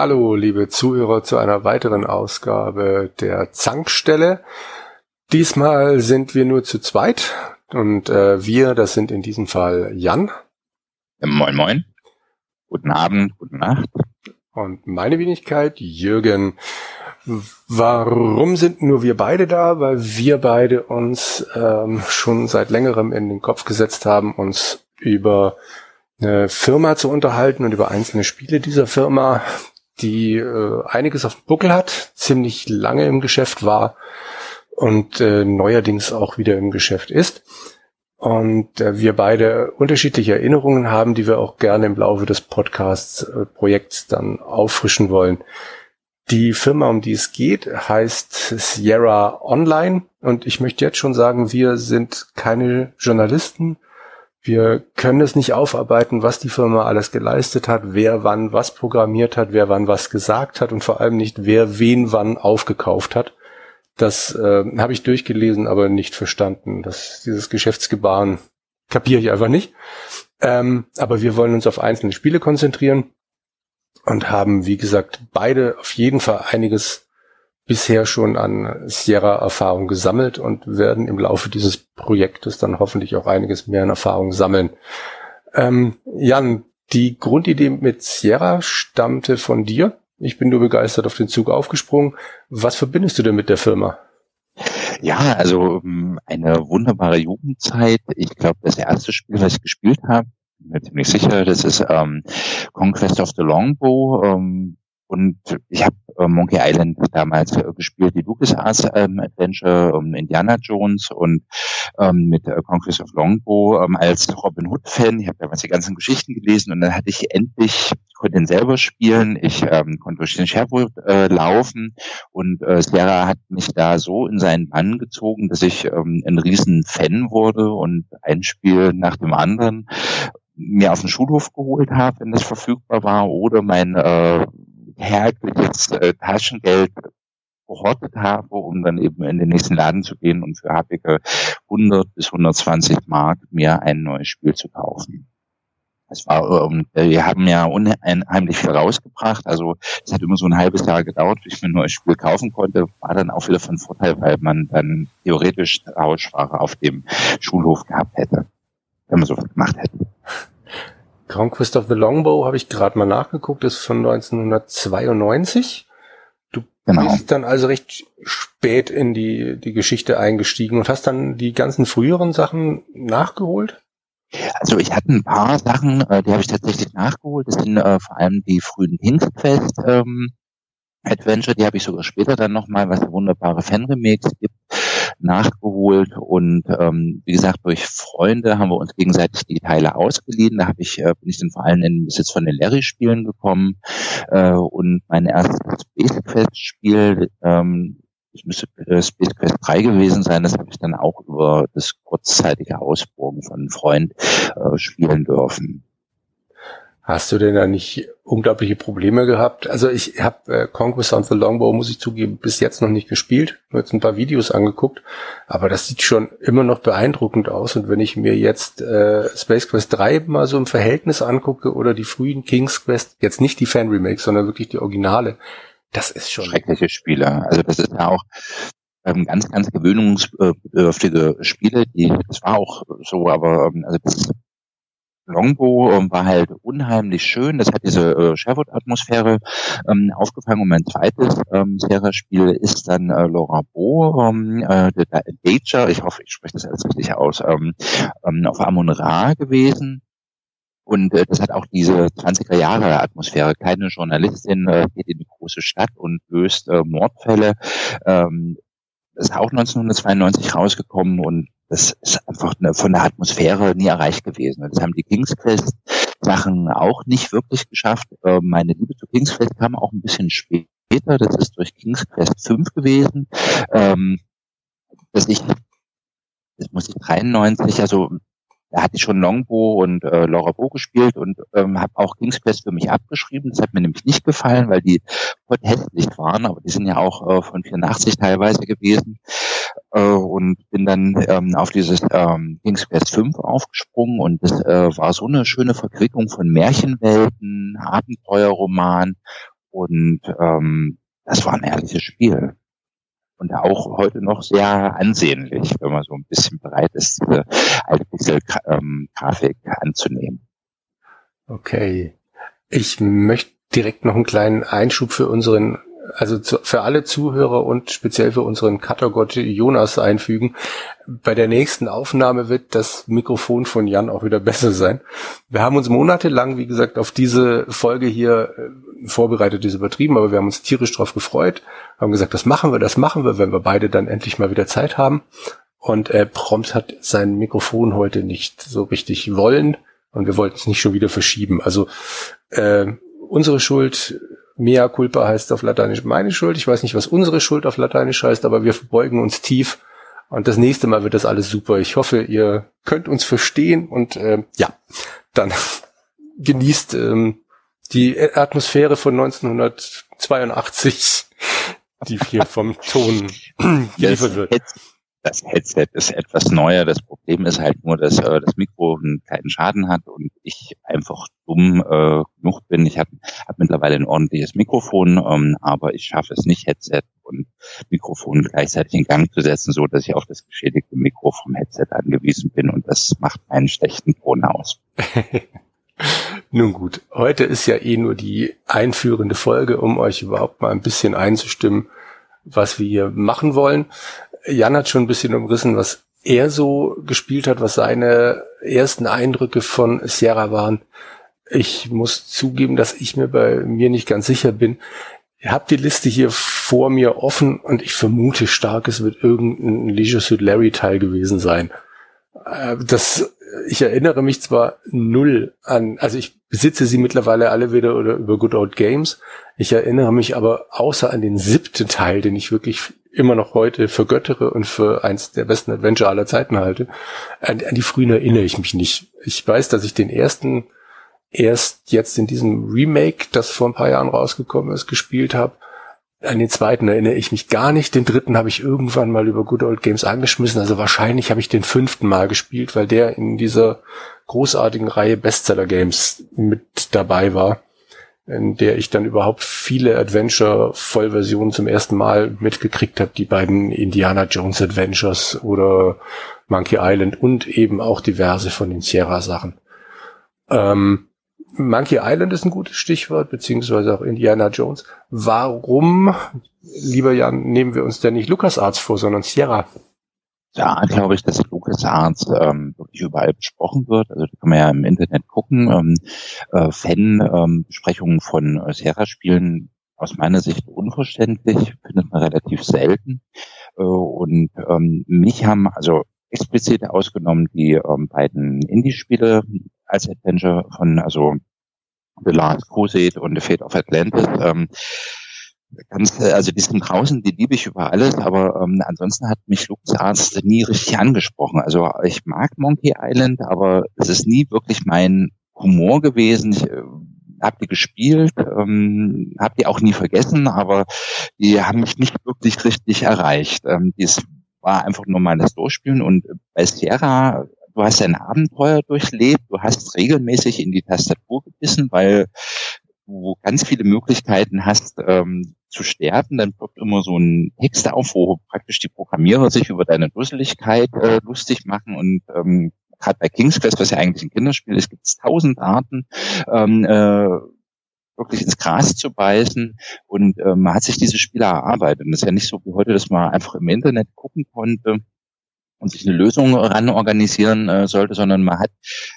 Hallo, liebe Zuhörer, zu einer weiteren Ausgabe der Zankstelle. Diesmal sind wir nur zu zweit und äh, wir, das sind in diesem Fall Jan. Moin, moin. Guten Abend, guten Nacht. Und meine Wenigkeit, Jürgen. Warum sind nur wir beide da? Weil wir beide uns ähm, schon seit längerem in den Kopf gesetzt haben, uns über eine Firma zu unterhalten und über einzelne Spiele dieser Firma, die äh, einiges auf dem Buckel hat, ziemlich lange im Geschäft war und äh, neuerdings auch wieder im Geschäft ist. Und äh, wir beide unterschiedliche Erinnerungen haben, die wir auch gerne im Laufe des Podcasts-Projekts äh, dann auffrischen wollen. Die Firma, um die es geht, heißt Sierra Online. Und ich möchte jetzt schon sagen, wir sind keine Journalisten, wir können es nicht aufarbeiten, was die Firma alles geleistet hat, wer wann was programmiert hat, wer wann was gesagt hat und vor allem nicht, wer wen wann aufgekauft hat. Das äh, habe ich durchgelesen, aber nicht verstanden. Das, dieses Geschäftsgebaren kapiere ich einfach nicht. Ähm, aber wir wollen uns auf einzelne Spiele konzentrieren und haben, wie gesagt, beide auf jeden Fall einiges bisher schon an Sierra-Erfahrung gesammelt und werden im Laufe dieses Projektes dann hoffentlich auch einiges mehr an Erfahrung sammeln. Ähm, Jan, die Grundidee mit Sierra stammte von dir. Ich bin nur begeistert auf den Zug aufgesprungen. Was verbindest du denn mit der Firma? Ja, also ähm, eine wunderbare Jugendzeit. Ich glaube, das erste Spiel, was ich gespielt habe, bin mir ziemlich sicher, das ist ähm, Conquest of the Longbow. Ähm, und ich habe äh, Monkey Island damals äh, gespielt, die LucasArts ähm, Adventure, ähm, Indiana Jones und ähm, mit äh, Conquest of Longbow ähm, als Robin Hood-Fan. Ich habe damals die ganzen Geschichten gelesen und dann hatte ich endlich, ich konnte ihn selber spielen, ich ähm, konnte durch den Sherwood äh, laufen und äh, Sierra hat mich da so in seinen Bann gezogen, dass ich ähm, ein riesen Fan wurde und ein Spiel nach dem anderen mir auf den Schulhof geholt habe, wenn das verfügbar war, oder mein äh, herkömmliches äh, Taschengeld gehortet habe, um dann eben in den nächsten Laden zu gehen und für happige 100 bis 120 Mark mir ein neues Spiel zu kaufen. Es war, ähm, wir haben ja unheimlich viel rausgebracht. Also es hat immer so ein halbes Jahr gedauert, bis ich mir ein neues Spiel kaufen konnte. War dann auch wieder von Vorteil, weil man dann theoretisch Tauschware auf dem Schulhof gehabt hätte, wenn man so gemacht hätte. Conquest of the Longbow habe ich gerade mal nachgeguckt, ist von 1992. Du genau. bist dann also recht spät in die, die Geschichte eingestiegen und hast dann die ganzen früheren Sachen nachgeholt? Also ich hatte ein paar Sachen, äh, die habe ich tatsächlich nachgeholt. Das sind äh, vor allem die frühen King's Quest ähm, Adventure, die habe ich sogar später dann nochmal, was wunderbare Fan-Remakes gibt nachgeholt und ähm, wie gesagt durch Freunde haben wir uns gegenseitig die Teile ausgeliehen. Da habe ich äh, bin ich dann vor allem in den Besitz von den Larry-Spielen gekommen äh, und mein erstes Space Quest-Spiel ähm, es müsste äh, Space Quest 3 gewesen sein, das habe ich dann auch über das kurzzeitige Ausproben von einem Freund äh, spielen dürfen. Hast du denn da nicht unglaubliche Probleme gehabt? Also ich habe äh, Conquest on the Longbow, muss ich zugeben, bis jetzt noch nicht gespielt, nur jetzt ein paar Videos angeguckt, aber das sieht schon immer noch beeindruckend aus und wenn ich mir jetzt äh, Space Quest 3 mal so im Verhältnis angucke oder die frühen King's Quest, jetzt nicht die Fan-Remakes, sondern wirklich die Originale, das ist schon... Schreckliche Spiele. Also das ist ja auch ähm, ganz, ganz gewöhnungsbedürftige Spiele, die, das war auch so, aber ähm, also das Longbow ähm, war halt unheimlich schön. Das hat diese äh, Sherwood-Atmosphäre ähm, aufgefangen. Und mein zweites ähm, Sierra-Spiel ist dann äh, Laura Bo, ähm, äh, der Dager, ich hoffe, ich spreche das alles richtig aus, ähm, ähm, auf Amon Ra gewesen. Und äh, das hat auch diese 20er Jahre Atmosphäre. Keine Journalistin äh, geht in die große Stadt und löst äh, Mordfälle. Ähm, ist auch 1992 rausgekommen und das ist einfach eine, von der Atmosphäre nie erreicht gewesen. Das haben die King's Quest Sachen auch nicht wirklich geschafft. Ähm, meine Liebe zu King's Quest kam auch ein bisschen später. Das ist durch King's Quest 5 gewesen. Ähm, dass ich, das muss ich 93, also da hatte ich schon Longbow und äh, Laura Bo gespielt und ähm, habe auch King's Quest für mich abgeschrieben. Das hat mir nämlich nicht gefallen, weil die hässlich waren, aber die sind ja auch äh, von 84 teilweise gewesen. Äh, und bin dann ähm, auf dieses ähm, King's Quest 5 aufgesprungen und das äh, war so eine schöne Verquickung von Märchenwelten, Abenteuerroman Und ähm, das war ein herrliches Spiel. Und auch heute noch sehr ansehnlich, wenn man so ein bisschen bereit ist, diese alte Pixel-Grafik ähm, anzunehmen. Okay. Ich möchte direkt noch einen kleinen Einschub für unseren also zu, für alle Zuhörer und speziell für unseren Cuttergott Jonas einfügen. Bei der nächsten Aufnahme wird das Mikrofon von Jan auch wieder besser sein. Wir haben uns monatelang, wie gesagt, auf diese Folge hier äh, vorbereitet, ist übertrieben, aber wir haben uns tierisch drauf gefreut, haben gesagt, das machen wir, das machen wir, wenn wir beide dann endlich mal wieder Zeit haben. Und äh, prompt hat sein Mikrofon heute nicht so richtig wollen und wir wollten es nicht schon wieder verschieben. Also äh, unsere Schuld, Mea culpa heißt auf Lateinisch meine Schuld. Ich weiß nicht, was unsere Schuld auf Lateinisch heißt, aber wir verbeugen uns tief. Und das nächste Mal wird das alles super. Ich hoffe, ihr könnt uns verstehen und äh, ja, dann genießt ähm, die Atmosphäre von 1982, die hier vom Ton geliefert wird das Headset ist etwas neuer. Das Problem ist halt nur, dass äh, das Mikro einen kleinen Schaden hat und ich einfach dumm äh, genug bin. Ich habe hab mittlerweile ein ordentliches Mikrofon, ähm, aber ich schaffe es nicht, Headset und Mikrofon gleichzeitig in Gang zu setzen, so dass ich auf das geschädigte Mikro vom Headset angewiesen bin und das macht einen schlechten Ton aus. Nun gut, heute ist ja eh nur die einführende Folge, um euch überhaupt mal ein bisschen einzustimmen, was wir hier machen wollen. Jan hat schon ein bisschen umrissen, was er so gespielt hat, was seine ersten Eindrücke von Sierra waren. Ich muss zugeben, dass ich mir bei mir nicht ganz sicher bin. Ihr habt die Liste hier vor mir offen und ich vermute stark, es wird irgendein Leisure Suit Larry Teil gewesen sein. Äh, das, ich erinnere mich zwar null an, also ich besitze sie mittlerweile alle wieder oder über Good Old Games. Ich erinnere mich aber außer an den siebten Teil, den ich wirklich immer noch heute vergöttere und für eins der besten Adventure aller Zeiten halte. An, an die frühen erinnere ich mich nicht. Ich weiß, dass ich den ersten erst jetzt in diesem Remake, das vor ein paar Jahren rausgekommen ist, gespielt habe. An den zweiten erinnere ich mich gar nicht. Den dritten habe ich irgendwann mal über Good Old Games angeschmissen. Also wahrscheinlich habe ich den fünften Mal gespielt, weil der in dieser großartigen Reihe Bestseller Games mit dabei war in der ich dann überhaupt viele Adventure-Vollversionen zum ersten Mal mitgekriegt habe. Die beiden Indiana Jones Adventures oder Monkey Island und eben auch diverse von den Sierra-Sachen. Ähm, Monkey Island ist ein gutes Stichwort, beziehungsweise auch Indiana Jones. Warum, lieber Jan, nehmen wir uns denn nicht LucasArts vor, sondern Sierra? da glaube ich, dass LucasArts ähm, wirklich überall besprochen wird. Also kann man ja im Internet gucken. Ähm, äh, Fan-Besprechungen ähm, von äh, Sierra-Spielen aus meiner Sicht unverständlich, findet man relativ selten. Äh, und ähm, mich haben also explizit ausgenommen die ähm, beiden Indie-Spiele als Adventure von also The Last Crusade und The Fate of Atlantis. Ähm, ganz, äh, also die sind draußen, die liebe ich über alles, aber ähm, ansonsten hat mich LucasArts nie richtig angesprochen. Also ich mag Monkey Island, aber es ist nie wirklich mein Humor gewesen. Ich äh, habe die gespielt, ähm, habe die auch nie vergessen, aber die haben mich nicht wirklich richtig erreicht. Ähm, dies war einfach nur mal das Durchspielen und bei Sierra du hast ein Abenteuer durchlebt, du hast regelmäßig in die Tastatur gebissen, weil du ganz viele Möglichkeiten hast ähm, zu sterben, dann ploppt immer so ein Text auf, wo praktisch die Programmierer sich über deine Dusseligkeit äh, lustig machen. Und ähm, gerade bei King's Quest, was ja eigentlich ein Kinderspiel ist, gibt es tausend Arten, ähm, äh, wirklich ins Gras zu beißen. Und äh, man hat sich diese Spiele erarbeitet. Und das ist ja nicht so wie heute, dass man einfach im Internet gucken konnte, und sich eine Lösung ran organisieren äh, sollte, sondern man hat,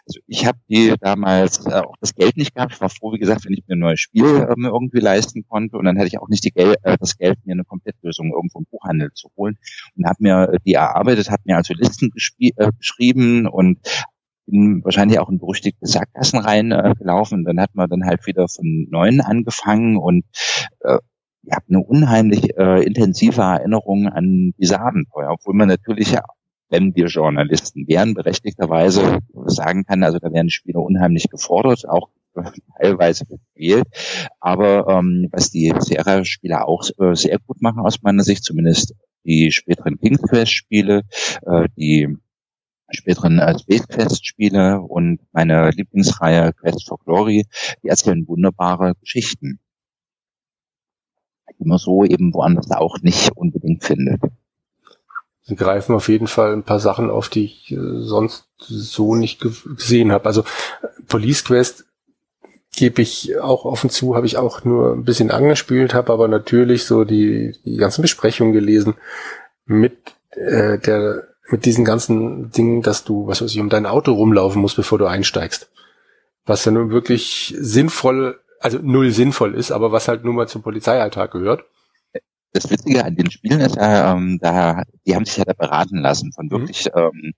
also ich habe die damals äh, auch das Geld nicht gehabt. Ich war froh, wie gesagt, wenn ich mir ein neues Spiel ähm, irgendwie leisten konnte und dann hätte ich auch nicht die Gel äh, das Geld, mir eine Komplettlösung irgendwo im Buchhandel zu holen und habe mir äh, die erarbeitet, habe mir also Listen äh, geschrieben und bin wahrscheinlich auch in berüchtigte Sackgassen reingelaufen. Äh, und dann hat man dann halt wieder von Neuem angefangen und äh, ich habe eine unheimlich äh, intensive Erinnerung an diese Abenteuer, obwohl man natürlich ja wenn wir Journalisten wären, berechtigterweise sagen kann, also da werden Spieler unheimlich gefordert, auch teilweise gewählt. Aber ähm, was die Sierra-Spieler auch äh, sehr gut machen aus meiner Sicht, zumindest die späteren King's Quest-Spiele, äh, die späteren äh, Space Quest-Spiele und meine Lieblingsreihe Quest for Glory, die erzählen wunderbare Geschichten. die man so eben woanders auch nicht unbedingt findet. Sie greifen auf jeden Fall ein paar Sachen auf, die ich äh, sonst so nicht gesehen habe. Also Police Quest gebe ich auch offen zu, habe ich auch nur ein bisschen angespielt, habe aber natürlich so die, die ganzen Besprechungen gelesen mit äh, der mit diesen ganzen Dingen, dass du, was weiß ich, um dein Auto rumlaufen musst, bevor du einsteigst. Was ja nun wirklich sinnvoll, also null sinnvoll ist, aber was halt nun mal zum Polizeialltag gehört das Witzige an den Spielen ist ja, ähm, da, die haben sich ja da beraten lassen von mhm. wirklich mhm. ähm,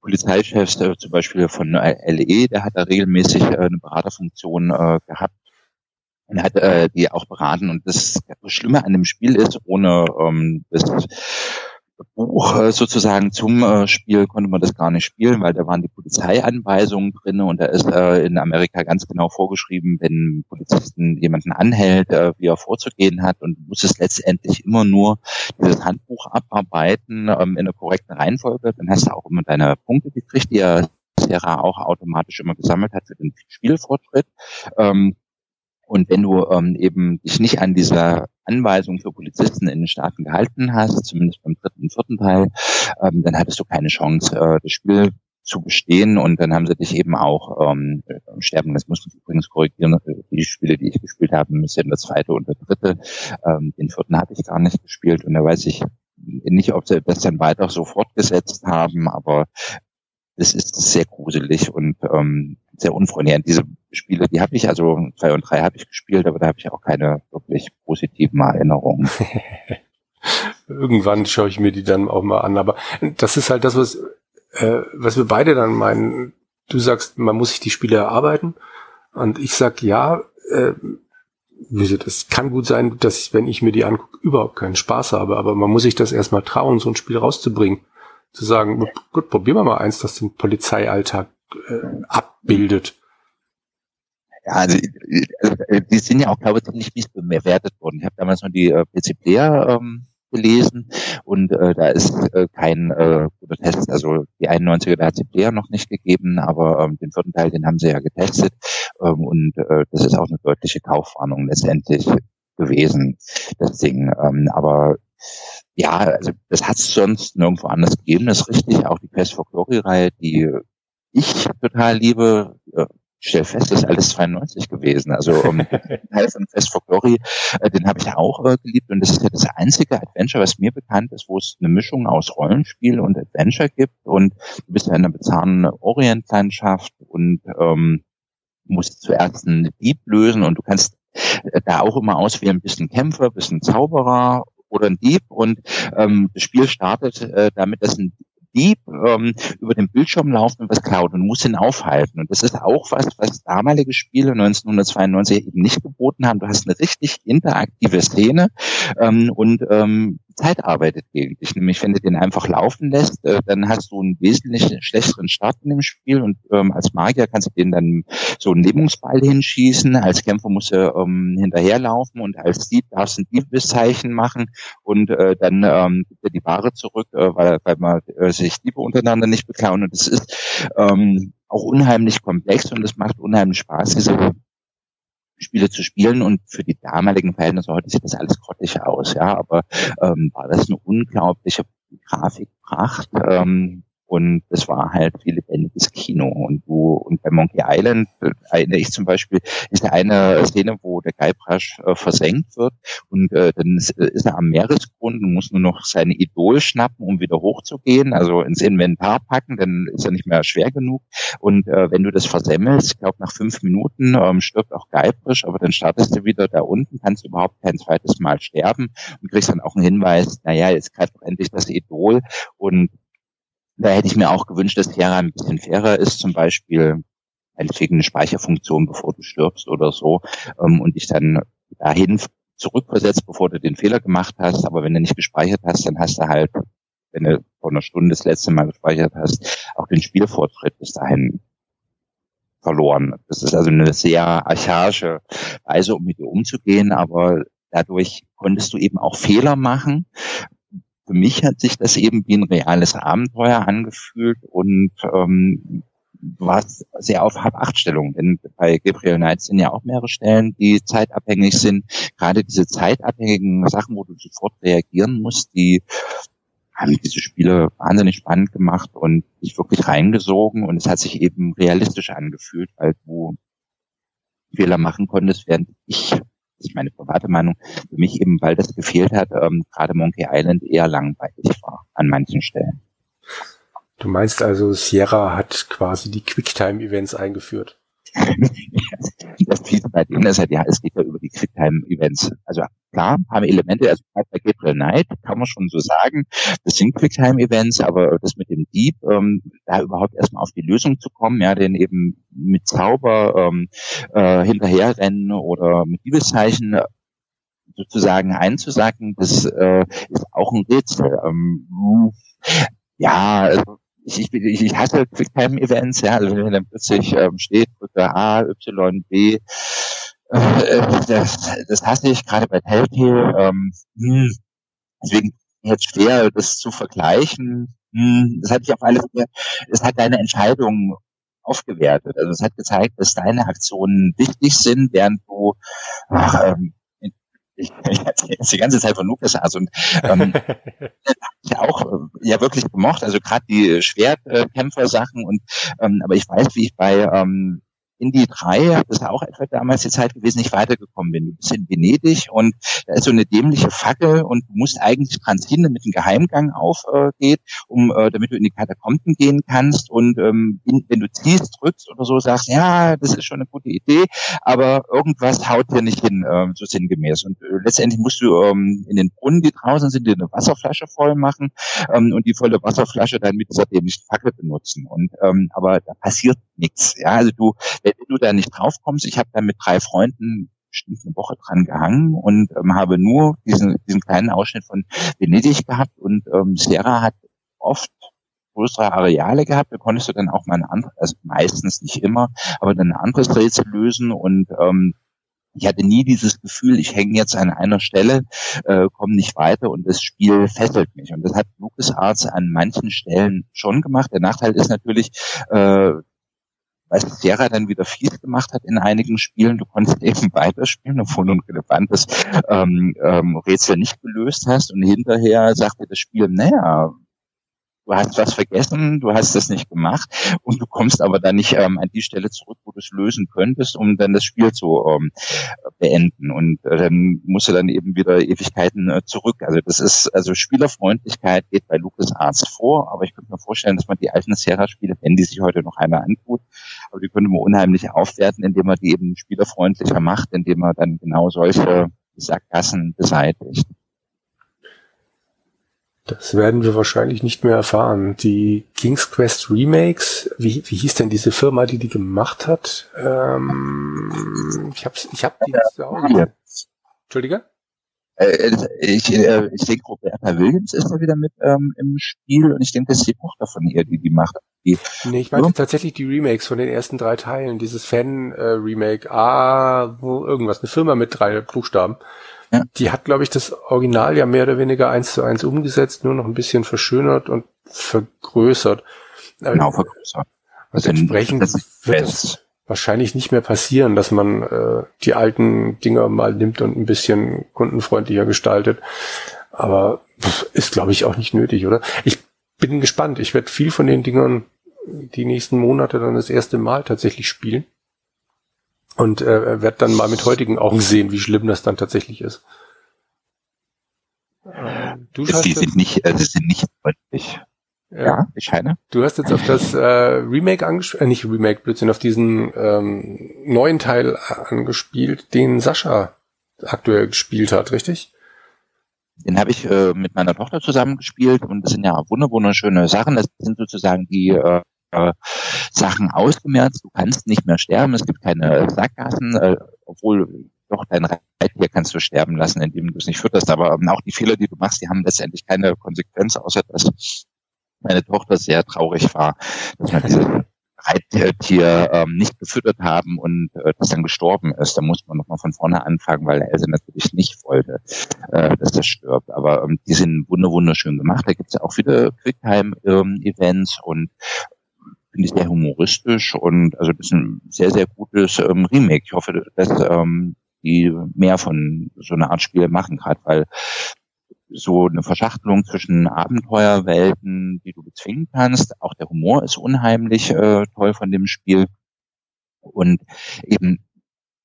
Polizeichefs, äh, zum Beispiel von LE, der hat da regelmäßig äh, eine Beraterfunktion äh, gehabt und hat äh, die auch beraten. Und das Schlimme an dem Spiel ist, ohne ähm, das Buch äh, sozusagen zum äh, Spiel konnte man das gar nicht spielen, weil da waren die Polizeianweisungen drin und da ist äh, in Amerika ganz genau vorgeschrieben, wenn Polizisten jemanden anhält, wie er vorzugehen hat und muss es letztendlich immer nur dieses Handbuch abarbeiten ähm, in der korrekten Reihenfolge. Dann hast du auch immer deine Punkte gekriegt, die ja Sierra auch automatisch immer gesammelt hat für den Spielfortschritt. Ähm, und wenn du ähm, eben dich nicht an dieser Anweisung für Polizisten in den Staaten gehalten hast, zumindest beim dritten und vierten Teil, ähm, dann hattest du keine Chance, äh, das Spiel zu bestehen und dann haben sie dich eben auch ähm, sterben. Das muss man übrigens korrigieren. Die Spiele, die ich gespielt habe, sind der zweite und der dritte. Ähm, den vierten habe ich gar nicht gespielt und da weiß ich nicht, ob sie das dann weiter so fortgesetzt haben, aber es ist sehr gruselig und ähm, sehr unfreundlich. Diese Spiele, die habe ich, also zwei und drei habe ich gespielt, aber da habe ich auch keine wirklich positiven Erinnerungen. Irgendwann schaue ich mir die dann auch mal an. Aber das ist halt das, was, äh, was wir beide dann meinen. Du sagst, man muss sich die Spiele erarbeiten. Und ich sag, ja, äh, das kann gut sein, dass ich, wenn ich mir die angucke, überhaupt keinen Spaß habe. Aber man muss sich das erstmal trauen, so ein Spiel rauszubringen. Zu sagen, gut, probieren wir mal eins, das den Polizeialltag äh, abbildet. Ja, also, äh, die sind ja auch, glaube ich, ziemlich mies bewertet worden. Ich habe damals nur die äh, PC Player ähm, gelesen und äh, da ist äh, kein äh, guter Test. Also die 91er, da hat sie Player noch nicht gegeben, aber ähm, den vierten Teil, den haben sie ja getestet ähm, und äh, das ist auch eine deutliche Kaufwarnung letztendlich gewesen, das Ding. Ähm, aber ja, also das hat es sonst nirgendwo anders gegeben, das ist richtig. Auch die Quest for Glory-Reihe, die ich total liebe, äh, stell fest, das ist alles 92 gewesen. Also um, Teil von Quest for Glory, äh, den habe ich auch äh, geliebt und das ist ja das einzige Adventure, was mir bekannt ist, wo es eine Mischung aus Rollenspiel und Adventure gibt und du bist ja in einer bizarren Orientlandschaft und ähm, musst zuerst einen Dieb lösen und du kannst äh, da auch immer auswählen, bist ein Kämpfer, bist ein Zauberer oder ein Dieb und ähm, das Spiel startet äh, damit, dass ein Dieb ähm, über den Bildschirm laufen und was klaut und muss ihn aufhalten. Und das ist auch was, was damalige Spiele 1992 eben nicht geboten haben. Du hast eine richtig interaktive Szene ähm, und ähm, Zeit arbeitet gegen dich. Nämlich wenn du den einfach laufen lässt, äh, dann hast du einen wesentlich schlechteren Start in dem Spiel und ähm, als Magier kannst du den dann so einen Lebensball hinschießen, als Kämpfer musst du ähm, hinterherlaufen und als Dieb darfst du ein Diebeszeichen machen und äh, dann ähm, gibt er die Ware zurück, äh, weil, weil man äh, sich Diebe untereinander nicht beklauen und das ist ähm, auch unheimlich komplex und es macht unheimlich Spaß, diese Spiele zu spielen und für die damaligen Verhältnisse heute sieht das alles grottig aus, ja, aber ähm, war das eine unglaubliche Grafikpracht. Ähm, und es war halt wie lebendiges Kino. Und du, und bei Monkey Island äh, erinnere ich zum Beispiel, ist eine Szene, wo der Guybrush äh, versenkt wird und äh, dann ist, äh, ist, er am Meeresgrund und muss nur noch seine Idol schnappen, um wieder hochzugehen, also ins Inventar packen, dann ist er nicht mehr schwer genug. Und äh, wenn du das versemmelst, ich glaube nach fünf Minuten ähm, stirbt auch Guybrush, aber dann startest du wieder da unten, kannst überhaupt kein zweites Mal sterben und kriegst dann auch einen Hinweis, naja, jetzt greift doch endlich das Idol und da hätte ich mir auch gewünscht, dass Terra ein bisschen fairer ist, zum Beispiel meinetwegen eine Speicherfunktion, bevor du stirbst oder so, ähm, und dich dann dahin zurückversetzt, bevor du den Fehler gemacht hast. Aber wenn du nicht gespeichert hast, dann hast du halt, wenn du vor einer Stunde das letzte Mal gespeichert hast, auch den Spielfortschritt bis dahin verloren. Das ist also eine sehr archaische Weise, um mit dir umzugehen, aber dadurch konntest du eben auch Fehler machen, für mich hat sich das eben wie ein reales Abenteuer angefühlt und ähm, war sehr auf Hab-Acht-Stellung, denn bei Gabriel Knight sind ja auch mehrere Stellen, die zeitabhängig sind. Gerade diese zeitabhängigen Sachen, wo du sofort reagieren musst, die haben diese Spiele wahnsinnig spannend gemacht und dich wirklich reingesogen und es hat sich eben realistisch angefühlt, weil du Fehler machen konntest, während ich, ist meine private Meinung, für mich eben, weil das gefehlt hat, ähm, gerade Monkey Island eher langweilig war an manchen Stellen. Du meinst also, Sierra hat quasi die Quicktime-Events eingeführt? das Fiese bei denen ist halt, ja, es geht ja über die Quicktime-Events. Also klar, haben Elemente, also bei Gabriel Knight kann man schon so sagen, das sind Quicktime-Events, aber das mit dem Dieb, ähm, da überhaupt erstmal auf die Lösung zu kommen, ja, den eben mit Zauber ähm, äh, hinterherrennen oder mit Diebeszeichen sozusagen einzusacken, das äh, ist auch ein Rätsel. Ähm, ja, also ich, ich, ich ich hasse Quicktime-Events, ja, also wenn dann plötzlich ähm, steht, drücke A, Y, B, äh, das, das hasse ich gerade bei Telltale. Ähm, hm, deswegen jetzt schwer, das zu vergleichen. Hm, das hat sich auf alle Fälle, es hat deine Entscheidung aufgewertet. Also es hat gezeigt, dass deine Aktionen wichtig sind, während du ach, ähm, ich, erzähle die ganze Zeit von LucasArts und ähm, ja auch äh, ja wirklich gemocht, also gerade die Schwertkämpfer-Sachen und ähm, aber ich weiß, wie ich bei ähm, in die drei, das ist auch etwa damals die Zeit gewesen, nicht weitergekommen bin. Du bist in Venedig und da ist so eine dämliche Fackel und du musst eigentlich dran ziehen, damit ein Geheimgang aufgeht, äh, um, äh, damit du in die Katakomben gehen kannst und ähm, in, wenn du ziehst, drückst oder so, sagst, ja, das ist schon eine gute Idee, aber irgendwas haut dir nicht hin, äh, so sinngemäß. Und äh, letztendlich musst du ähm, in den Brunnen, die draußen sind, dir eine Wasserflasche voll machen ähm, und die volle Wasserflasche dann mit dieser dämlichen Fackel benutzen. Und ähm, aber da passiert nichts. Ja, also du, wenn du da nicht drauf kommst, ich habe da mit drei Freunden bestimmt eine Woche dran gehangen und ähm, habe nur diesen, diesen kleinen Ausschnitt von Venedig gehabt und ähm, Sierra hat oft größere Areale gehabt, da konntest du dann auch mal ein anderes, also meistens nicht immer, aber dann ein anderes Rätsel lösen und ähm, ich hatte nie dieses Gefühl, ich hänge jetzt an einer Stelle, äh, komme nicht weiter und das Spiel fesselt mich. Und das hat LucasArts an manchen Stellen schon gemacht. Der Nachteil ist natürlich, äh, was Sierra dann wieder fies gemacht hat in einigen Spielen. Du konntest eben weiterspielen, obwohl du ein relevantes ähm, ähm, Rätsel nicht gelöst hast und hinterher sagte das Spiel, naja, du hast was vergessen, du hast das nicht gemacht und du kommst aber dann nicht ähm, an die Stelle zurück, wo du es lösen könntest, um dann das Spiel zu ähm, beenden. Und äh, dann musst du dann eben wieder Ewigkeiten äh, zurück. Also das ist, also Spielerfreundlichkeit geht bei LucasArts vor, aber ich könnte mir vorstellen, dass man die alten Sierra-Spiele, wenn die sich heute noch einer antut, aber die könnte man unheimlich aufwerten, indem man die eben spielerfreundlicher macht, indem man dann genau solche Sackgassen beseitigt. Das werden wir wahrscheinlich nicht mehr erfahren. Die King's Quest Remakes, wie, wie hieß denn diese Firma, die die gemacht hat? Ähm, ich hab's, ich hab die jetzt zu Hause. Entschuldige? Äh, ich, äh, ich denke, Roberta Williams ist da wieder mit ähm, im Spiel und ich denke, das ist die Tochter von ihr, die die macht. Die, nee, ich meine tatsächlich die Remakes von den ersten drei Teilen, dieses Fan-Remake, äh, ah, wo irgendwas, eine Firma mit drei Buchstaben. Ja. Die hat, glaube ich, das Original ja mehr oder weniger eins zu eins umgesetzt, nur noch ein bisschen verschönert und vergrößert. Genau, vergrößert. Also entsprechend wird es wahrscheinlich nicht mehr passieren, dass man äh, die alten Dinger mal nimmt und ein bisschen kundenfreundlicher gestaltet. Aber ist, glaube ich, auch nicht nötig, oder? Ich bin gespannt. Ich werde viel von den Dingern die nächsten Monate dann das erste Mal tatsächlich spielen. Und äh, werde dann mal mit heutigen Augen sehen, wie schlimm das dann tatsächlich ist. Ähm, du hast die sind nicht, äh, sie sind nicht deutlich. Ja, ja, ich scheine. Du hast jetzt auf das äh, Remake angespielt, äh, nicht Remake, Blödsinn, auf diesen ähm, neuen Teil angespielt, den Sascha aktuell gespielt hat, richtig? Den habe ich äh, mit meiner Tochter zusammen gespielt und das sind ja wunderschöne Sachen. Das sind sozusagen die äh, äh, Sachen ausgemerzt. Du kannst nicht mehr sterben. Es gibt keine Sackgassen, äh, obwohl doch dein Reittier kannst du sterben lassen, indem du es nicht fütterst. Aber ähm, auch die Fehler, die du machst, die haben letztendlich keine Konsequenz, außer dass meine Tochter sehr traurig war, dass man dieses Reittier ähm, nicht gefüttert haben und äh, das dann gestorben ist. Da muss man nochmal von vorne anfangen, weil Else natürlich nicht wollte, äh, dass das stirbt. Aber ähm, die sind wunderschön gemacht. Da gibt es ja auch viele Quicktime-Events ähm, und finde ich sehr humoristisch und also das ist ein sehr, sehr gutes ähm, Remake. Ich hoffe, dass ähm, die mehr von so einer Art Spiele machen, gerade weil so eine Verschachtelung zwischen Abenteuerwelten, die du bezwingen kannst. Auch der Humor ist unheimlich äh, toll von dem Spiel. Und eben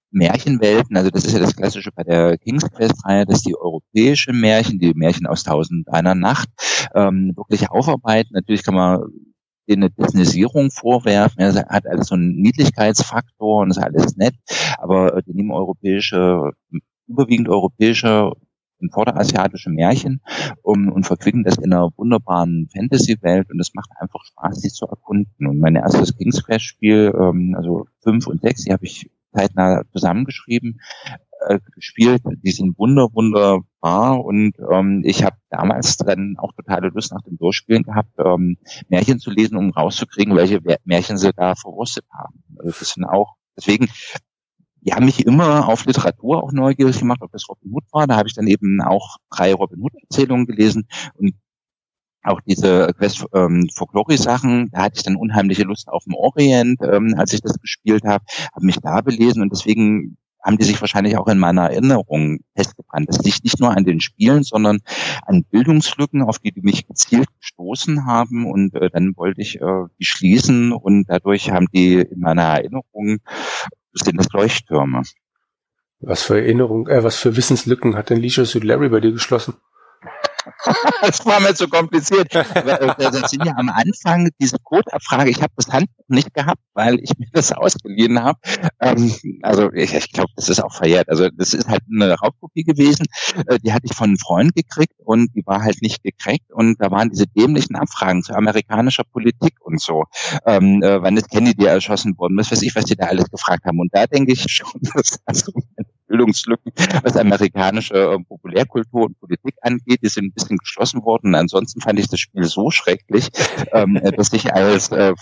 Märchenwelten, also das ist ja das Klassische bei der King's Quest-Reihe, dass die europäische Märchen, die Märchen aus Tausend einer Nacht, ähm, wirklich aufarbeiten. Natürlich kann man eine Disneyisierung vorwerfen. Er hat alles so einen Niedlichkeitsfaktor und ist alles nett, aber die nehmen europäische, überwiegend europäische und vorderasiatische Märchen um, und verquicken das in einer wunderbaren Fantasy-Welt und es macht einfach Spaß, sie zu erkunden. Und mein erstes King's Quest-Spiel, ähm, also fünf und sechs, die habe ich zeitnah zusammengeschrieben, äh, gespielt. Die sind wunder, wunderbar und ähm, ich habe damals dann auch totale Lust nach dem Durchspielen gehabt, ähm, Märchen zu lesen, um rauszukriegen, welche Märchen sie da verrostet haben. Also das sind auch, deswegen die haben mich immer auf Literatur auch neugierig gemacht, ob das Robin Hood war. Da habe ich dann eben auch drei Robin Hood Erzählungen gelesen und auch diese Quest ähm, for Glory Sachen, da hatte ich dann unheimliche Lust auf dem Orient, ähm, als ich das gespielt habe, habe mich da belesen und deswegen haben die sich wahrscheinlich auch in meiner Erinnerung festgebrannt. Das liegt nicht nur an den Spielen, sondern an Bildungslücken, auf die die mich gezielt gestoßen haben und äh, dann wollte ich äh, die schließen und dadurch haben die in meiner Erinnerung sind das Leuchttürme. Was für Erinnerung, äh, was für Wissenslücken hat denn Leisure Suit Larry bei dir geschlossen? das war mir zu kompliziert. Äh, das sind ja am Anfang diese Codeabfrage. Ich habe das Handbuch nicht gehabt, weil ich mir das ausgeliehen habe. Ähm, also ich, ich glaube, das ist auch verjährt. Also das ist halt eine Raubkopie gewesen. Äh, die hatte ich von einem Freund gekriegt und die war halt nicht gekriegt. Und da waren diese dämlichen Abfragen zu amerikanischer Politik und so. Ähm, äh, wann ist Kennedy erschossen worden? Was weiß ich, was die da alles gefragt haben. Und da denke ich schon, dass also Bildungslücken, was amerikanische äh, Populärkultur und Politik angeht, die sind ein bisschen geschlossen worden. Ansonsten fand ich das Spiel so schrecklich, ähm, äh, dass ich als äh,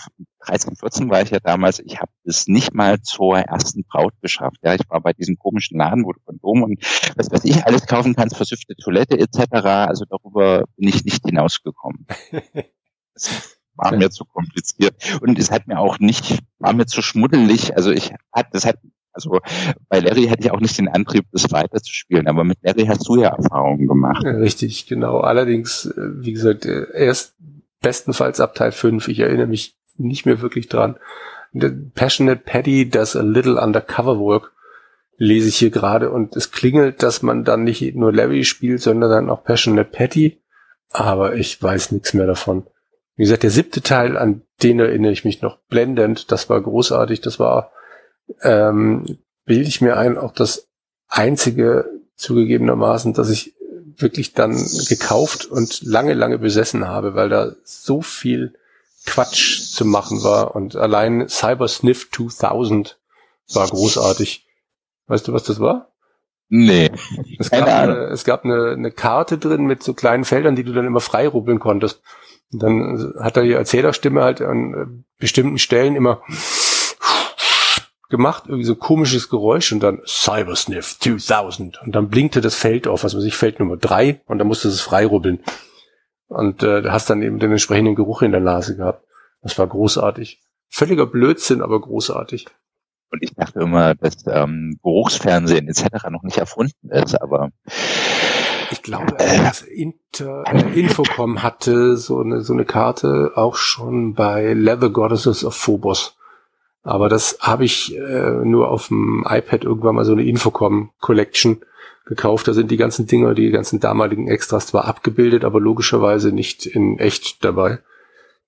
13, 14 war ich ja damals, ich habe es nicht mal zur ersten Braut geschafft. Ja, ich war bei diesem komischen Laden, wo du Kondom und was weiß ich alles kaufen kannst, versüffte Toilette etc. Also darüber bin ich nicht hinausgekommen. Das war mir zu kompliziert und es hat mir auch nicht, war mir zu schmuddelig. Also ich hat, das hat also bei Larry hätte ich auch nicht den Antrieb, das weiterzuspielen, aber mit Larry hast du ja Erfahrungen gemacht. Richtig, genau. Allerdings, äh, wie gesagt, äh, erst bestenfalls ab Teil 5. Ich erinnere mich nicht mehr wirklich dran. Passionate Paddy does a little undercover work lese ich hier gerade und es klingelt, dass man dann nicht nur Larry spielt, sondern dann auch Passionate Patty. Aber ich weiß nichts mehr davon. Wie gesagt, der siebte Teil, an den erinnere ich mich noch blendend. Das war großartig. Das war ähm, bilde ich mir ein, auch das einzige zugegebenermaßen, dass ich wirklich dann gekauft und lange, lange besessen habe, weil da so viel Quatsch zu machen war und allein Cybersniff 2000 war großartig. Weißt du, was das war? Nee. Es gab, eine, es gab eine, eine Karte drin mit so kleinen Feldern, die du dann immer freirubbeln konntest. Und dann hat da die Erzählerstimme halt an bestimmten Stellen immer gemacht, irgendwie so komisches Geräusch und dann Cybersniff 2000 und dann blinkte das Feld auf, was weiß ich, Feld Nummer drei und dann musste es freirubbeln. Und äh, du hast dann eben den entsprechenden Geruch in der Nase gehabt. Das war großartig. Völliger Blödsinn, aber großartig. Und ich dachte immer, dass ähm, Geruchsfernsehen etc. noch nicht erfunden ist, aber ich glaube, äh, Inter, äh, Infocom hatte so eine, so eine Karte auch schon bei Leather Goddesses of Phobos. Aber das habe ich äh, nur auf dem iPad irgendwann mal so eine Infocom Collection gekauft. Da sind die ganzen Dinger, die ganzen damaligen Extras zwar abgebildet, aber logischerweise nicht in echt dabei.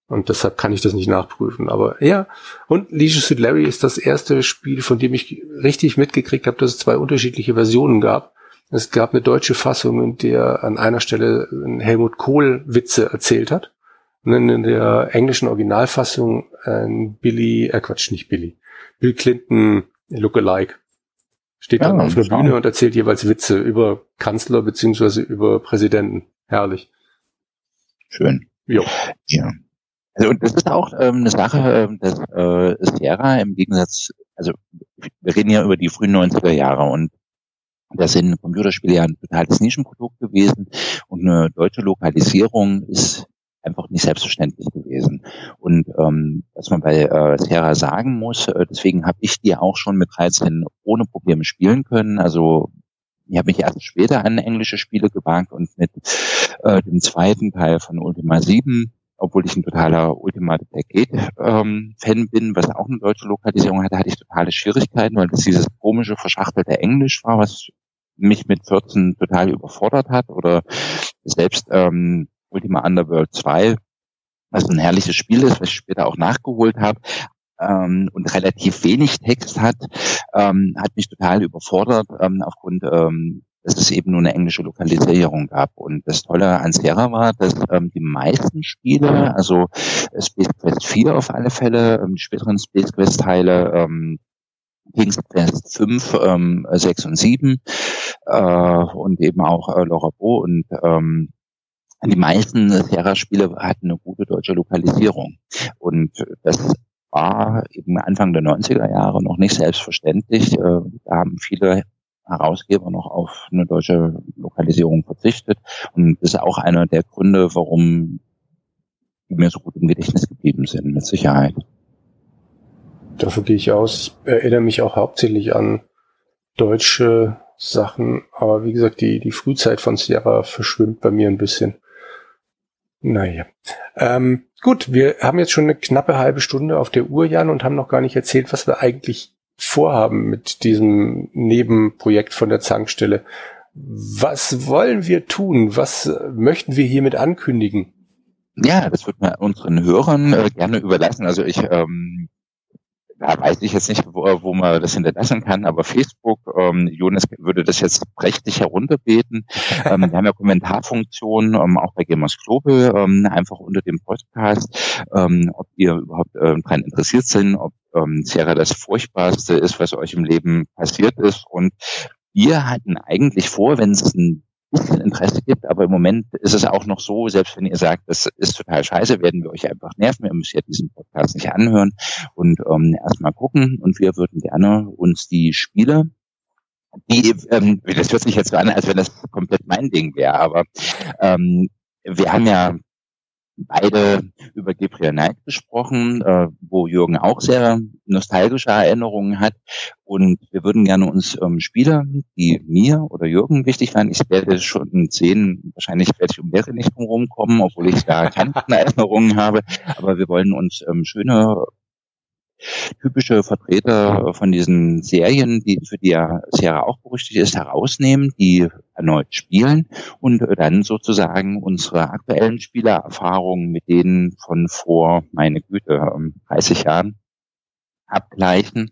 Und deshalb kann ich das nicht nachprüfen. Aber ja, und Leisure Suit Larry ist das erste Spiel, von dem ich richtig mitgekriegt habe, dass es zwei unterschiedliche Versionen gab. Es gab eine deutsche Fassung, in der an einer Stelle Helmut Kohl Witze erzählt hat. Und in der englischen Originalfassung ein Billy, äh Quatsch, nicht Billy, Bill Clinton Lookalike. Steht dann ja, auf der Bühne und erzählt jeweils Witze über Kanzler beziehungsweise über Präsidenten. Herrlich. Schön. Jo. Ja. Also, und das ist auch ähm, eine Sache, ähm, dass äh, Sierra im Gegensatz, also wir reden ja über die frühen 90er Jahre und das sind Computerspiele ja ein totales Nischenprodukt gewesen und eine deutsche Lokalisierung ist einfach nicht selbstverständlich gewesen. Und ähm, was man bei äh, Terra sagen muss, äh, deswegen habe ich die auch schon mit 13 ohne Probleme spielen können. Also ich habe mich erst später an englische Spiele gewagt und mit äh, dem zweiten Teil von Ultima 7 obwohl ich ein totaler Ultimate Paket ähm, bin, was auch eine deutsche Lokalisierung hatte, hatte ich totale Schwierigkeiten, weil das dieses komische verschachtelte Englisch war, was mich mit 14 total überfordert hat oder selbst ähm, Ultima Underworld 2, was ein herrliches Spiel ist, was ich später auch nachgeholt habe, ähm, und relativ wenig Text hat, ähm, hat mich total überfordert ähm, aufgrund ähm, dass es eben nur eine englische Lokalisierung gab. Und das Tolle an Sierra war, dass ähm, die meisten Spiele, also Space Quest 4 auf alle Fälle, ähm, die späteren Space Quest Teile, ähm, King's Quest 5, ähm, 6 und 7 äh, und eben auch äh, Laura Bo und ähm, die meisten Sierra-Spiele hatten eine gute deutsche Lokalisierung. Und das war eben Anfang der 90er Jahre noch nicht selbstverständlich. Äh, da haben viele Herausgeber noch auf eine deutsche Lokalisierung verzichtet. Und das ist auch einer der Gründe, warum die mir so gut im Gedächtnis geblieben sind, mit Sicherheit. Davon gehe ich aus. Ich erinnere mich auch hauptsächlich an deutsche Sachen, aber wie gesagt, die, die Frühzeit von Sierra verschwimmt bei mir ein bisschen. Naja. Ähm, gut, wir haben jetzt schon eine knappe halbe Stunde auf der Uhr, Jan, und haben noch gar nicht erzählt, was wir eigentlich vorhaben mit diesem Nebenprojekt von der Zankstelle. Was wollen wir tun? Was möchten wir hiermit ankündigen? Ja, das wird man unseren Hörern äh, gerne überlassen. Also ich ähm, da weiß ich jetzt nicht, wo, wo man das hinterlassen kann, aber Facebook, ähm, Jonas würde das jetzt prächtig herunterbeten. ähm, wir haben ja Kommentarfunktionen, ähm, auch bei Gamers Global, ähm, einfach unter dem Podcast, ähm, ob ihr überhaupt ähm, daran interessiert sind, ob ähm, Sierra das Furchtbarste ist, was euch im Leben passiert ist. Und wir hatten eigentlich vor, wenn es ein bisschen Interesse gibt, aber im Moment ist es auch noch so, selbst wenn ihr sagt, das ist total scheiße, werden wir euch einfach nerven, ihr müsst ja diesen Podcast nicht anhören und ähm, erstmal gucken. Und wir würden gerne uns die Spiele die, ähm, das hört sich jetzt so an, als wenn das komplett mein Ding wäre, aber ähm, wir haben ja beide über Gabriel Knight gesprochen, äh, wo Jürgen auch sehr nostalgische Erinnerungen hat. Und wir würden gerne uns ähm, Spieler, die mir oder Jürgen wichtig waren, ich werde schon sehen, wahrscheinlich werde ich um Wäre nicht drum kommen, obwohl ich da keine Erinnerungen habe, aber wir wollen uns ähm, schöne typische Vertreter von diesen Serien, die für die Sierra auch berüchtigt ist, herausnehmen, die erneut spielen und dann sozusagen unsere aktuellen Spielererfahrungen mit denen von vor, meine Güte, 30 Jahren abgleichen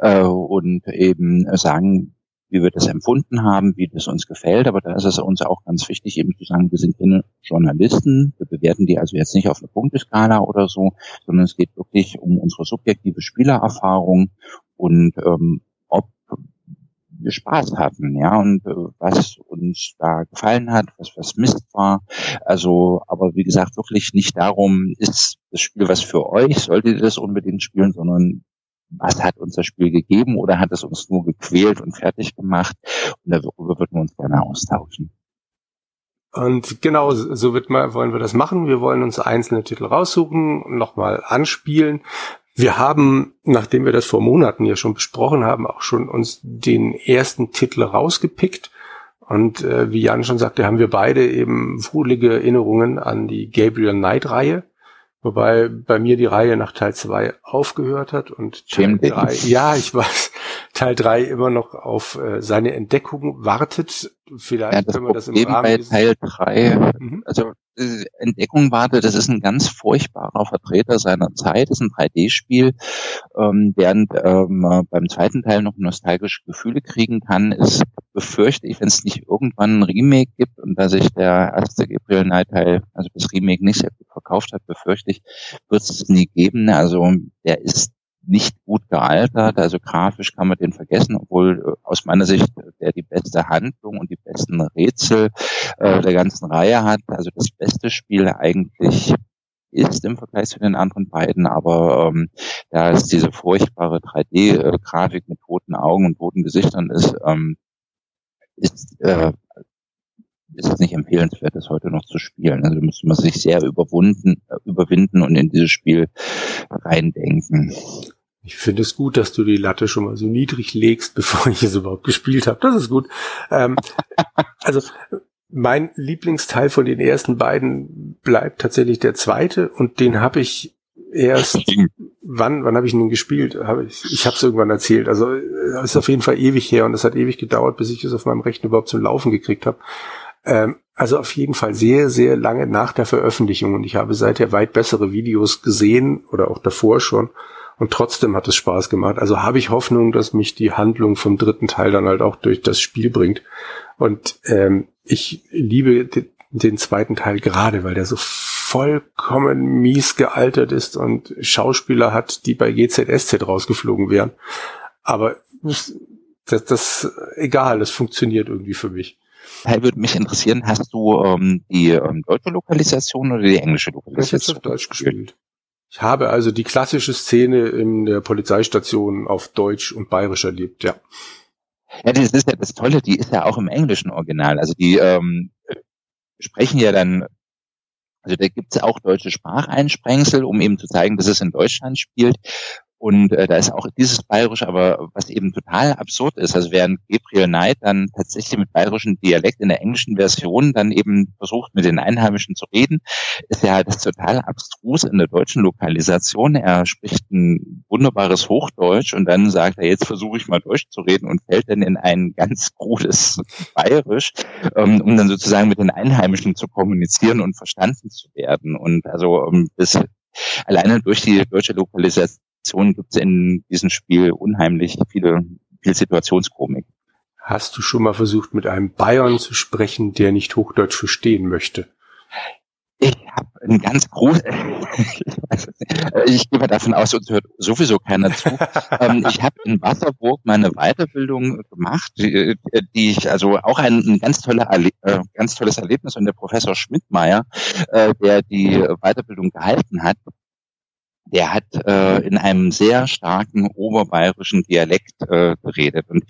äh, und eben sagen, wie wir das empfunden haben, wie das uns gefällt. Aber da ist es uns auch ganz wichtig, eben zu sagen, wir sind keine Journalisten. Wir bewerten die also jetzt nicht auf eine Punkteskala oder so, sondern es geht wirklich um unsere subjektive Spielererfahrung und ähm, wir Spaß hatten, ja, und äh, was uns da gefallen hat, was was Mist war. Also, aber wie gesagt, wirklich nicht darum, ist das Spiel was für euch, solltet ihr das unbedingt spielen, sondern was hat uns das Spiel gegeben oder hat es uns nur gequält und fertig gemacht? Und darüber würden wir uns gerne austauschen. Und genau, so wird mal, wollen wir das machen. Wir wollen uns einzelne Titel raussuchen, nochmal anspielen. Wir haben, nachdem wir das vor Monaten ja schon besprochen haben, auch schon uns den ersten Titel rausgepickt. Und äh, wie Jan schon sagte, haben wir beide eben wohlige Erinnerungen an die Gabriel Knight Reihe. Wobei bei mir die Reihe nach Teil 2 aufgehört hat und Teil 3, ja, ich weiß, Teil 3 immer noch auf äh, seine Entdeckung wartet. Vielleicht ja, können wir das im Rahmen bei Teil 3, mhm. also äh, Entdeckung wartet, das ist ein ganz furchtbarer Vertreter seiner Zeit, das ist ein 3D-Spiel, ähm, während ähm, beim zweiten Teil noch nostalgische Gefühle kriegen kann, ist befürchte ich, wenn es nicht irgendwann ein Remake gibt und da sich der erste Gabriel Knight Teil, also das Remake nicht sehr gut verkauft hat, befürchte ich, wird es nie geben. Also der ist nicht gut gealtert, also grafisch kann man den vergessen, obwohl äh, aus meiner Sicht der die beste Handlung und die besten Rätsel äh, der ganzen Reihe hat. Also das beste Spiel eigentlich ist im Vergleich zu den anderen beiden, aber ähm, da es diese furchtbare 3D-Grafik äh, mit toten Augen und toten Gesichtern ist, ähm, ist äh, ist es nicht empfehlenswert, das heute noch zu spielen. Also da müsste man sich sehr überwunden, äh, überwinden und in dieses Spiel reindenken. Ich finde es gut, dass du die Latte schon mal so niedrig legst, bevor ich es überhaupt gespielt habe. Das ist gut. Ähm, also mein Lieblingsteil von den ersten beiden bleibt tatsächlich der zweite und den habe ich erst wann wann habe ich ihn gespielt? Hab ich ich habe es irgendwann erzählt. Also es ist auf jeden Fall ewig her und es hat ewig gedauert, bis ich es auf meinem Rechten überhaupt zum Laufen gekriegt habe. Ähm, also auf jeden Fall sehr sehr lange nach der Veröffentlichung und ich habe seither weit bessere Videos gesehen oder auch davor schon und trotzdem hat es Spaß gemacht. Also habe ich Hoffnung, dass mich die Handlung vom dritten Teil dann halt auch durch das Spiel bringt. Und ähm, ich liebe den, den zweiten Teil gerade, weil der so vollkommen mies gealtert ist und Schauspieler hat, die bei GZSZ rausgeflogen wären. Aber das, das egal, das funktioniert irgendwie für mich. Hey, würde mich interessieren, hast du ähm, die ähm, deutsche Lokalisation oder die englische Lokalisation? Ich habe auf Deutsch gespielt. Ich habe also die klassische Szene in der Polizeistation auf Deutsch und Bayerisch erlebt, ja. Ja, das ist ja das Tolle, die ist ja auch im englischen Original. Also die ähm, sprechen ja dann, also da gibt es ja auch deutsche Spracheinsprengsel, um eben zu zeigen, dass es in Deutschland spielt. Und äh, da ist auch dieses Bayerisch, aber was eben total absurd ist, also während Gabriel Knight dann tatsächlich mit bayerischem Dialekt in der englischen Version dann eben versucht, mit den Einheimischen zu reden, ist ja das total abstrus in der deutschen Lokalisation. Er spricht ein wunderbares Hochdeutsch und dann sagt er, jetzt versuche ich mal Deutsch zu reden und fällt dann in ein ganz krudes Bayerisch, ähm, um dann sozusagen mit den Einheimischen zu kommunizieren und verstanden zu werden. Und also ähm, das alleine durch die deutsche Lokalisation Situationen gibt es in diesem Spiel unheimlich viele, viel Situationskomik. Hast du schon mal versucht, mit einem Bayern zu sprechen, der nicht Hochdeutsch verstehen möchte? Ich habe ein ganz groß, ich gehe mal davon aus, uns hört sowieso keiner zu. Ähm, ich habe in Wasserburg meine Weiterbildung gemacht, die, die ich also auch ein, ein ganz, toller äh, ganz tolles Erlebnis und der Professor Schmidtmeier, äh, der die Weiterbildung gehalten hat, der hat äh, in einem sehr starken oberbayerischen Dialekt äh, geredet. Und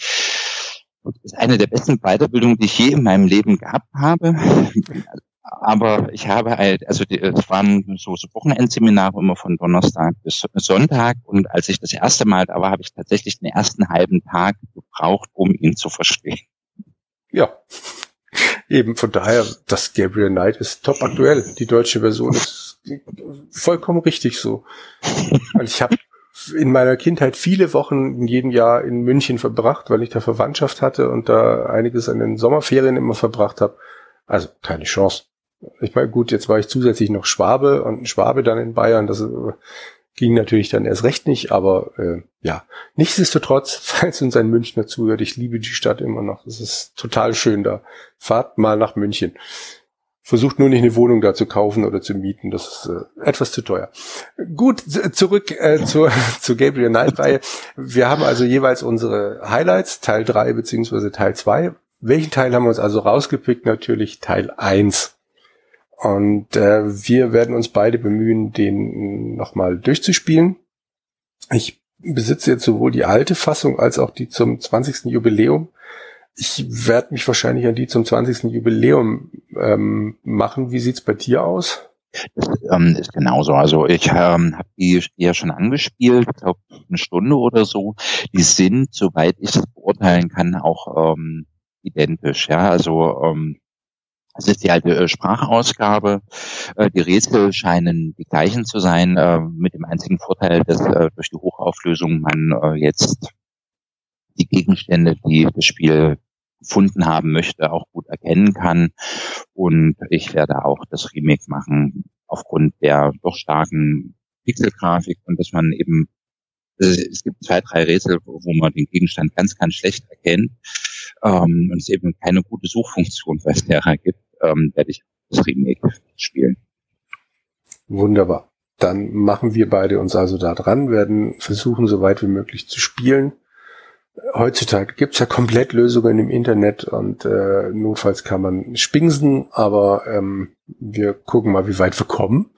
das ist eine der besten Weiterbildungen, die ich je in meinem Leben gehabt habe. Aber ich habe halt, also es waren so, so Wochenendseminare immer von Donnerstag bis Sonntag. Und als ich das erste Mal da war, habe ich tatsächlich den ersten halben Tag gebraucht, um ihn zu verstehen. Ja, eben von daher, das Gabriel Knight ist top aktuell. Die deutsche Version ist vollkommen richtig so. Und ich habe in meiner Kindheit viele Wochen in jedem Jahr in München verbracht, weil ich da Verwandtschaft hatte und da einiges an den Sommerferien immer verbracht habe. Also keine Chance. Ich meine, gut, jetzt war ich zusätzlich noch Schwabe und Schwabe dann in Bayern. Das ging natürlich dann erst recht nicht, aber äh, ja, nichtsdestotrotz, falls uns ein Münchner zuhört, ich liebe die Stadt immer noch. Es ist total schön da. Fahrt mal nach München. Versucht nur nicht eine Wohnung da zu kaufen oder zu mieten. Das ist äh, etwas zu teuer. Gut, zurück äh, zur, zur Gabriel Knight-Reihe. Wir haben also jeweils unsere Highlights, Teil 3 beziehungsweise Teil 2. Welchen Teil haben wir uns also rausgepickt? Natürlich Teil 1. Und äh, wir werden uns beide bemühen, den nochmal durchzuspielen. Ich besitze jetzt sowohl die alte Fassung als auch die zum 20. Jubiläum ich werde mich wahrscheinlich an die zum 20. Jubiläum ähm, machen. Wie sieht's bei dir aus? Das ähm, ist genauso. Also ich ähm, habe die ja schon angespielt, glaube eine Stunde oder so. Die sind, soweit ich es beurteilen kann, auch ähm, identisch. Ja, also ähm, es ist die alte äh, Sprachausgabe. Äh, die Rätsel scheinen die gleichen zu sein, äh, mit dem einzigen Vorteil, dass durch die Hochauflösung man jetzt die Gegenstände, die das Spiel gefunden haben möchte, auch gut erkennen kann. Und ich werde auch das Remake machen aufgrund der doch starken Pixelgrafik und dass man eben, es gibt zwei, drei Rätsel, wo man den Gegenstand ganz, ganz schlecht erkennt ähm, und es eben keine gute Suchfunktion bei Terra gibt, ähm, werde ich das Remake spielen. Wunderbar. Dann machen wir beide uns also da dran, werden versuchen, so weit wie möglich zu spielen heutzutage gibt's ja Komplettlösungen im Internet und äh, notfalls kann man spingsen, aber ähm, wir gucken mal, wie weit wir kommen.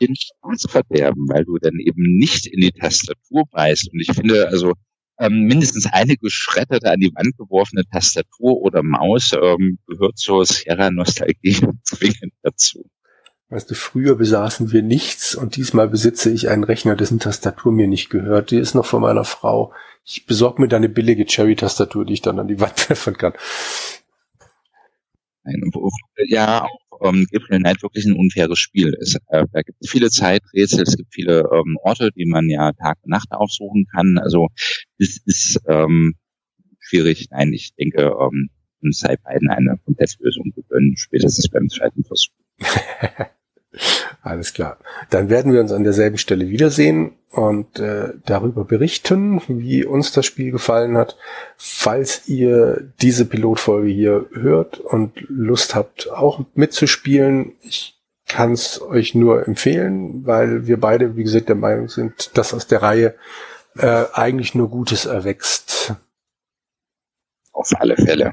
Den Spaß verderben, weil du dann eben nicht in die Tastatur beißt. Und ich finde, also ähm, mindestens eine geschredderte, an die Wand geworfene Tastatur oder Maus ähm, gehört zur Sierra-Nostalgie zwingend dazu. Weißt du, früher besaßen wir nichts und diesmal besitze ich einen Rechner, dessen Tastatur mir nicht gehört. Die ist noch von meiner Frau. Ich besorge mir da eine billige Cherry-Tastatur, die ich dann an die Wand werfen kann. Ja, auch ähm, Gabriel Knight wirklich ein unfaires Spiel ist. Äh, da gibt es viele Zeiträtsel, es gibt viele ähm, Orte, die man ja Tag und Nacht aufsuchen kann. Also es ist ähm, schwierig. Nein, ich denke, ähm, es sei beiden eine Komplettlösung gegönnt, spätestens beim zweiten Versuch. Alles klar. Dann werden wir uns an derselben Stelle wiedersehen und äh, darüber berichten, wie uns das Spiel gefallen hat. Falls ihr diese Pilotfolge hier hört und Lust habt, auch mitzuspielen, ich kann es euch nur empfehlen, weil wir beide, wie gesagt, der Meinung sind, dass aus der Reihe äh, eigentlich nur Gutes erwächst. Auf alle Fälle.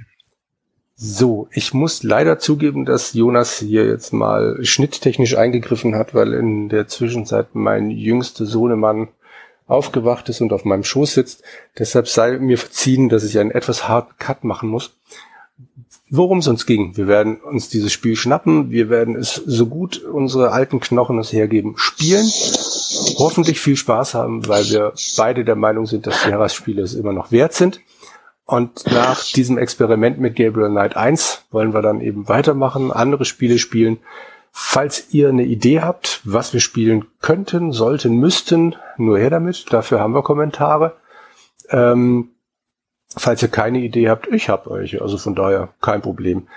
So, ich muss leider zugeben, dass Jonas hier jetzt mal schnitttechnisch eingegriffen hat, weil in der Zwischenzeit mein jüngster Sohnemann aufgewacht ist und auf meinem Schoß sitzt. Deshalb sei mir verziehen, dass ich einen etwas harten Cut machen muss. Worum es uns ging. Wir werden uns dieses Spiel schnappen. Wir werden es so gut unsere alten Knochen es hergeben spielen. Hoffentlich viel Spaß haben, weil wir beide der Meinung sind, dass die Harras-Spiele es immer noch wert sind. Und nach diesem Experiment mit Gabriel Knight 1 wollen wir dann eben weitermachen, andere Spiele spielen. Falls ihr eine Idee habt, was wir spielen könnten, sollten, müssten, nur her damit. Dafür haben wir Kommentare. Ähm, falls ihr keine Idee habt, ich hab euch. Also von daher kein Problem.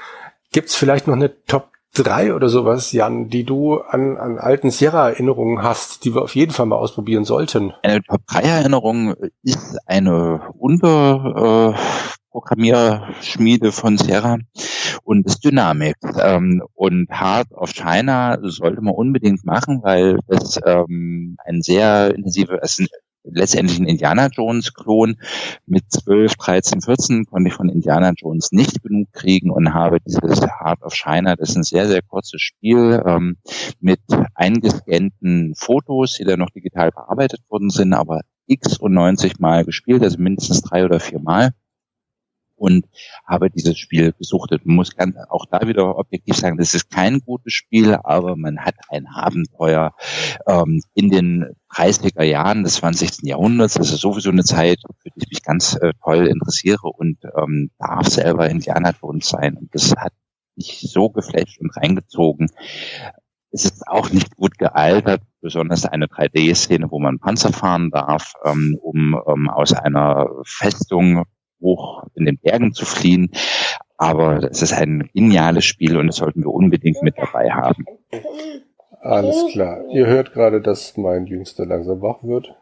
Gibt's vielleicht noch eine Top drei oder sowas, Jan, die du an, an alten Sierra-Erinnerungen hast, die wir auf jeden Fall mal ausprobieren sollten? Eine Top-3-Erinnerung ist eine Unterprogrammierschmiede äh, von Sierra und ist Dynamik. Ähm, und Heart of China sollte man unbedingt machen, weil es ähm, ein sehr intensive, es letztendlich ein Indiana Jones Klon. Mit 12, 13, 14 konnte ich von Indiana Jones nicht genug kriegen und habe dieses Heart of China, das ist ein sehr, sehr kurzes Spiel ähm, mit eingescannten Fotos, die dann noch digital bearbeitet worden sind, aber x und 90 Mal gespielt, also mindestens drei oder vier Mal und habe dieses Spiel gesuchtet. Man muss ganz, auch da wieder objektiv sagen, das ist kein gutes Spiel, aber man hat ein Abenteuer ähm, in den 30er Jahren des 20. Jahrhunderts. Das ist sowieso eine Zeit, für die ich mich ganz äh, toll interessiere und ähm, darf selber Indiana Jones sein. Und das hat mich so geflasht und reingezogen. Es ist auch nicht gut gealtert, besonders eine 3D-Szene, wo man Panzer fahren darf, ähm, um ähm, aus einer Festung hoch in den Bergen zu fliehen. Aber es ist ein geniales Spiel und das sollten wir unbedingt mit dabei haben. Alles klar. Ihr hört gerade, dass mein Jüngster langsam wach wird.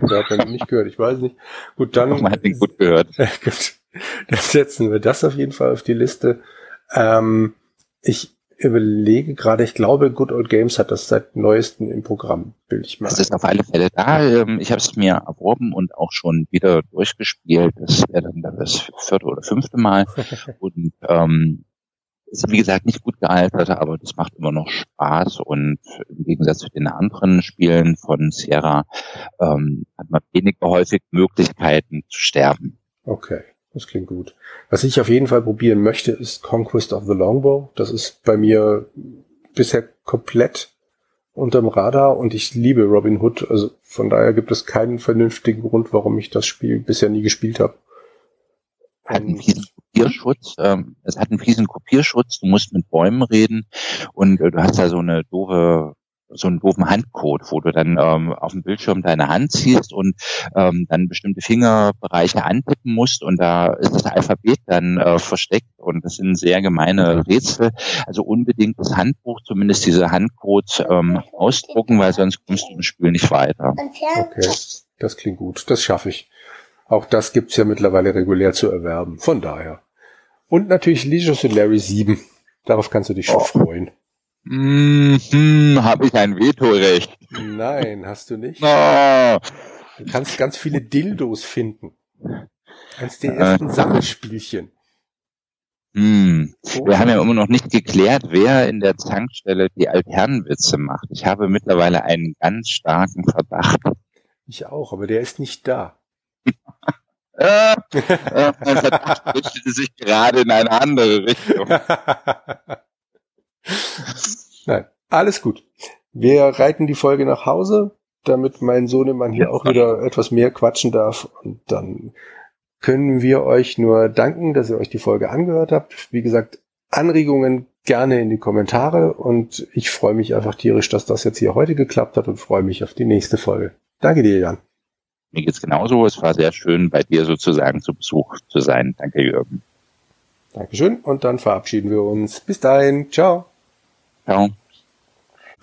Oder hat man nicht gehört? Ich weiß nicht. Gut, dann. Man hat ihn gut gehört. dann setzen wir das auf jeden Fall auf die Liste. Ähm, ich überlege gerade, ich glaube, Good Old Games hat das seit neuestem im Programm, will ich mal. Das ist auf alle Fälle da. Ähm, ich habe es mir erworben und auch schon wieder durchgespielt. Das wäre dann das vierte oder fünfte Mal. und ähm, ist wie gesagt nicht gut gealtert, aber das macht immer noch Spaß und im Gegensatz zu den anderen Spielen von Sierra ähm, hat man weniger häufig Möglichkeiten zu sterben. Okay. Das klingt gut. Was ich auf jeden Fall probieren möchte, ist Conquest of the Longbow. Das ist bei mir bisher komplett unterm Radar und ich liebe Robin Hood. Also von daher gibt es keinen vernünftigen Grund, warum ich das Spiel bisher nie gespielt habe. Hat einen fiesen Kopierschutz. Ähm, es hat einen fiesen Kopierschutz. Du musst mit Bäumen reden und äh, du hast da so eine doofe so einen doofen Handcode, wo du dann ähm, auf dem Bildschirm deine Hand ziehst und ähm, dann bestimmte Fingerbereiche antippen musst und da ist das Alphabet dann äh, versteckt und das sind sehr gemeine Rätsel. Also unbedingt das Handbuch, zumindest diese Handcodes ähm, ausdrucken, weil sonst kommst du im Spiel nicht weiter. Okay, das klingt gut. Das schaffe ich. Auch das gibt's ja mittlerweile regulär zu erwerben. Von daher. Und natürlich Leisure Larry 7. Darauf kannst du dich schon oh. freuen. Mhm, habe ich ein Vetorecht? Nein, hast du nicht. Oh. Du kannst ganz viele Dildos finden. Eins der ersten äh. Sammelspielchen. Hm. Oh. Wir haben ja immer noch nicht geklärt, wer in der Tankstelle die Alternenwitze macht. Ich habe mittlerweile einen ganz starken Verdacht. Ich auch, aber der ist nicht da. äh, äh, mein Verdacht richtete sich gerade in eine andere Richtung. Alles gut. Wir reiten die Folge nach Hause, damit mein Sohnemann hier auch wieder etwas mehr quatschen darf. Und dann können wir euch nur danken, dass ihr euch die Folge angehört habt. Wie gesagt, Anregungen gerne in die Kommentare und ich freue mich einfach tierisch, dass das jetzt hier heute geklappt hat und freue mich auf die nächste Folge. Danke dir, Jan. Mir geht's genauso. Es war sehr schön, bei dir sozusagen zu Besuch zu sein. Danke, Jürgen. Dankeschön. Und dann verabschieden wir uns. Bis dahin. Ciao. Ciao.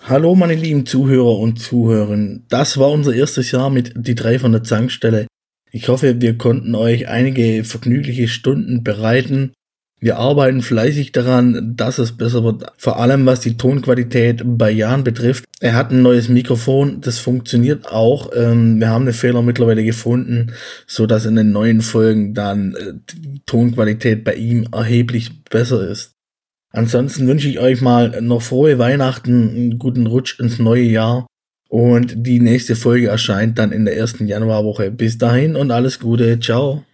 Hallo meine lieben Zuhörer und Zuhörerinnen. Das war unser erstes Jahr mit die drei von der Zankstelle. Ich hoffe, wir konnten euch einige vergnügliche Stunden bereiten. Wir arbeiten fleißig daran, dass es besser wird. Vor allem was die Tonqualität bei Jan betrifft. Er hat ein neues Mikrofon, das funktioniert auch. Ähm, wir haben den Fehler mittlerweile gefunden, so dass in den neuen Folgen dann äh, die Tonqualität bei ihm erheblich besser ist. Ansonsten wünsche ich euch mal noch frohe Weihnachten, einen guten Rutsch ins neue Jahr. Und die nächste Folge erscheint dann in der ersten Januarwoche. Bis dahin und alles Gute. Ciao.